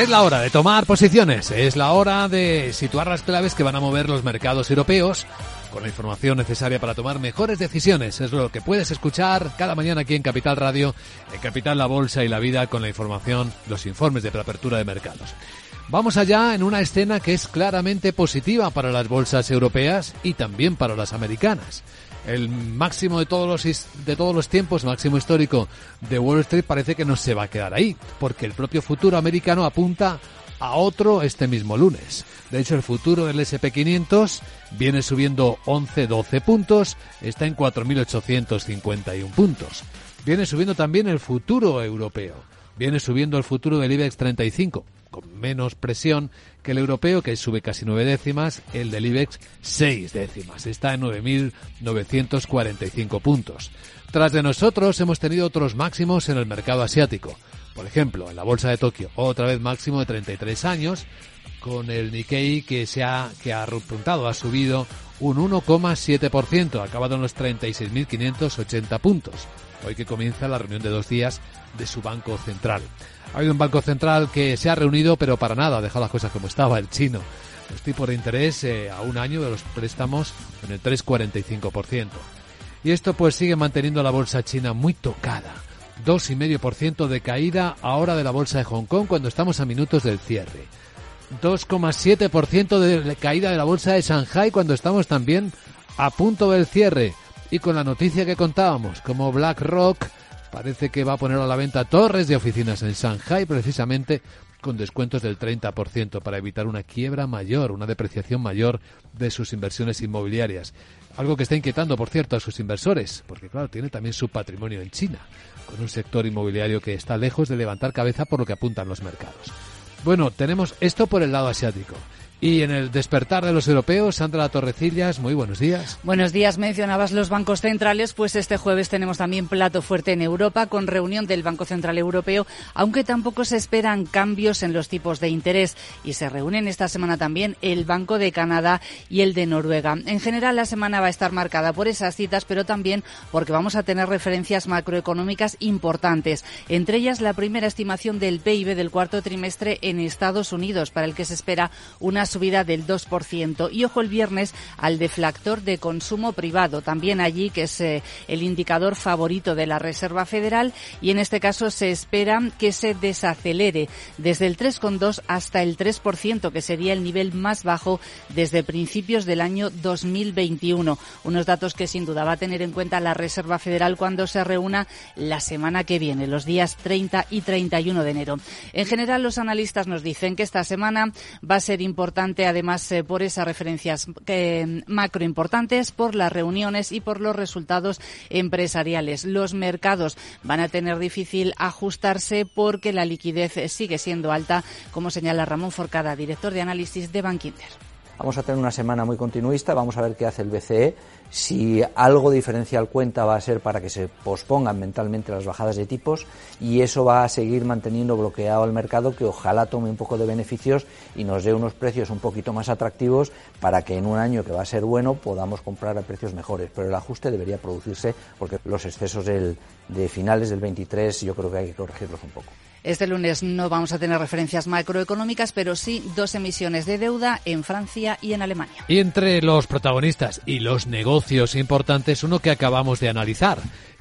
Es la hora de tomar posiciones, es la hora de situar las claves que van a mover los mercados europeos con la información necesaria para tomar mejores decisiones. Es lo que puedes escuchar cada mañana aquí en Capital Radio, en Capital La Bolsa y la Vida con la información, los informes de preapertura de mercados. Vamos allá en una escena que es claramente positiva para las bolsas europeas y también para las americanas. El máximo de todos los de todos los tiempos, máximo histórico de Wall Street parece que no se va a quedar ahí, porque el propio futuro americano apunta a otro este mismo lunes. De hecho, el futuro del SP500 viene subiendo 11-12 puntos, está en 4.851 puntos. Viene subiendo también el futuro europeo, viene subiendo el futuro del IBEX 35, con menos presión que el europeo, que sube casi nueve décimas, el del IBEX seis décimas. Está en 9.945 puntos. Tras de nosotros hemos tenido otros máximos en el mercado asiático. Por ejemplo, en la bolsa de Tokio, otra vez máximo de 33 años, con el Nikkei que se ha, que ha repuntado, ha subido un 1,7%, acabado en los 36.580 puntos. Hoy que comienza la reunión de dos días de su Banco Central. Ha habido un Banco Central que se ha reunido, pero para nada, ha dejado las cosas como estaba, el chino. Los tipos de interés eh, a un año de los préstamos en el 3,45%. Y esto pues sigue manteniendo la bolsa china muy tocada. 2,5% de caída ahora de la bolsa de Hong Kong cuando estamos a minutos del cierre. 2,7% de caída de la bolsa de Shanghai cuando estamos también a punto del cierre. Y con la noticia que contábamos, como BlackRock parece que va a poner a la venta torres de oficinas en Shanghai precisamente con descuentos del 30% para evitar una quiebra mayor, una depreciación mayor de sus inversiones inmobiliarias. Algo que está inquietando, por cierto, a sus inversores, porque claro, tiene también su patrimonio en China, con un sector inmobiliario que está lejos de levantar cabeza por lo que apuntan los mercados. Bueno, tenemos esto por el lado asiático. Y en el despertar de los europeos, Sandra Torrecillas, muy buenos días. Buenos días, mencionabas los bancos centrales, pues este jueves tenemos también plato fuerte en Europa con reunión del Banco Central Europeo, aunque tampoco se esperan cambios en los tipos de interés y se reúnen esta semana también el Banco de Canadá y el de Noruega. En general la semana va a estar marcada por esas citas, pero también porque vamos a tener referencias macroeconómicas importantes, entre ellas la primera estimación del PIB del cuarto trimestre en Estados Unidos, para el que se espera una subida del 2%. Y ojo el viernes al deflactor de consumo privado, también allí que es eh, el indicador favorito de la Reserva Federal y en este caso se espera que se desacelere desde el 3,2 hasta el 3%, que sería el nivel más bajo desde principios del año 2021. Unos datos que sin duda va a tener en cuenta la Reserva Federal cuando se reúna la semana que viene, los días 30 y 31 de enero. En general, los analistas nos dicen que esta semana va a ser importante además eh, por esas referencias eh, macro importantes, por las reuniones y por los resultados empresariales. Los mercados van a tener difícil ajustarse porque la liquidez sigue siendo alta, como señala Ramón Forcada, director de análisis de Bankinter. Vamos a tener una semana muy continuista, vamos a ver qué hace el BCE si algo diferencial cuenta va a ser para que se pospongan mentalmente las bajadas de tipos y eso va a seguir manteniendo bloqueado el mercado que ojalá tome un poco de beneficios y nos dé unos precios un poquito más atractivos para que en un año que va a ser bueno podamos comprar a precios mejores. Pero el ajuste debería producirse porque los excesos del, de finales del 23 yo creo que hay que corregirlos un poco. Este lunes no vamos a tener referencias macroeconómicas, pero sí dos emisiones de deuda en Francia y en Alemania. Y entre los protagonistas y los negocios importantes, uno que acabamos de analizar,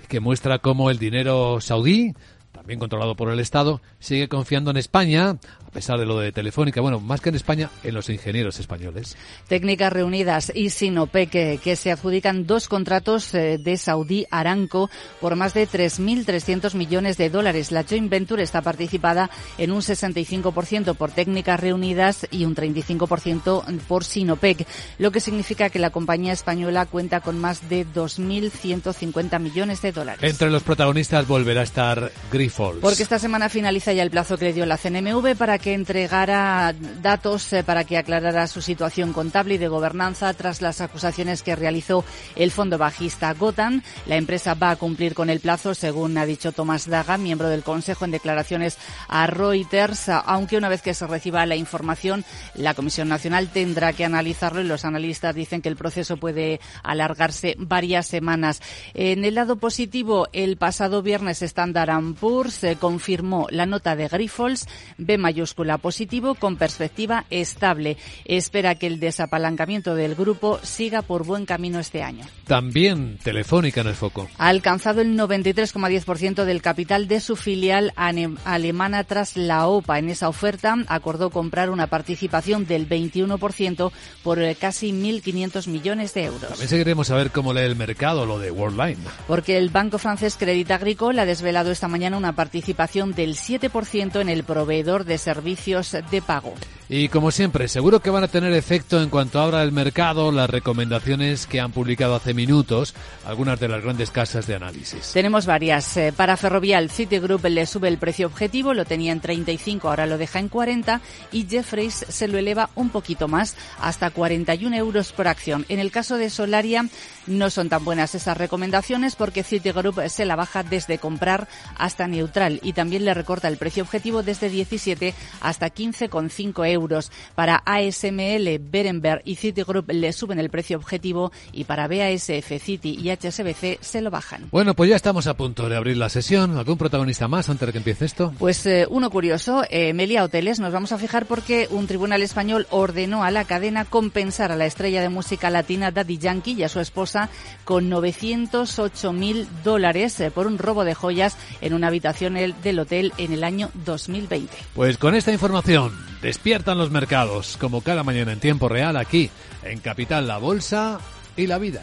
que muestra cómo el dinero saudí también controlado por el Estado, sigue confiando en España, a pesar de lo de Telefónica, bueno, más que en España, en los ingenieros españoles. Técnicas Reunidas y Sinopec, que, que se adjudican dos contratos eh, de Saudí Aramco por más de 3.300 millones de dólares. La joint venture está participada en un 65% por Técnicas Reunidas y un 35% por Sinopec, lo que significa que la compañía española cuenta con más de 2.150 millones de dólares. Entre los protagonistas volverá a estar Grifols. Porque esta semana finaliza ya el plazo que le dio la CNMV para que entregara datos eh, para que aclarara su situación contable y de gobernanza tras las acusaciones que realizó el fondo bajista Gotan. La empresa va a cumplir con el plazo, según ha dicho Tomás Daga, miembro del Consejo, en declaraciones a Reuters, aunque una vez que se reciba la información, la Comisión Nacional tendrá que analizarlo y los analistas dicen que el proceso puede alargarse varias semanas. En el lado positivo, el pasado viernes Standard Poor's Bourse confirmó la nota de Grifols B mayúscula positivo con perspectiva estable. Espera que el desapalancamiento del grupo siga por buen camino este año. También Telefónica en el foco. Ha alcanzado el 93,10% del capital de su filial alemana tras la OPA. En esa oferta acordó comprar una participación del 21% por casi 1.500 millones de euros. También seguiremos a ver cómo lee el mercado lo de Worldline. Porque el banco francés Crédit Agricole ha desvelado esta mañana una participación del 7% en el proveedor de servicios de pago. Y como siempre, seguro que van a tener efecto en cuanto abra el mercado las recomendaciones que han publicado hace minutos algunas de las grandes casas de análisis. Tenemos varias. Eh, para Ferrovial, Citigroup le sube el precio objetivo, lo tenía en 35, ahora lo deja en 40 y Jeffreys se lo eleva un poquito más hasta 41 euros por acción. En el caso de Solaria no son tan buenas esas recomendaciones porque Citigroup se la baja desde comprar hasta neutral y también le recorta el precio objetivo desde 17 hasta 15,5 euros. Para ASML, Berenberg y Citigroup le suben el precio objetivo y para BASF, Citi y HSBC se lo bajan. Bueno, pues ya estamos a punto de abrir la sesión. ¿Algún protagonista más antes de que empiece esto? Pues eh, uno curioso, eh, Melia Hoteles. Nos vamos a fijar porque un tribunal español ordenó a la cadena compensar a la estrella de música latina Daddy Yankee y a su esposa con 908 mil dólares eh, por un robo de joyas en una habitación del hotel en el año 2020. Pues con esta información Despiertan los mercados, como cada mañana en tiempo real aquí, en Capital La Bolsa y la Vida.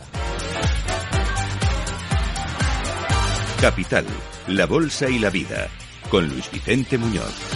Capital, La Bolsa y la Vida, con Luis Vicente Muñoz.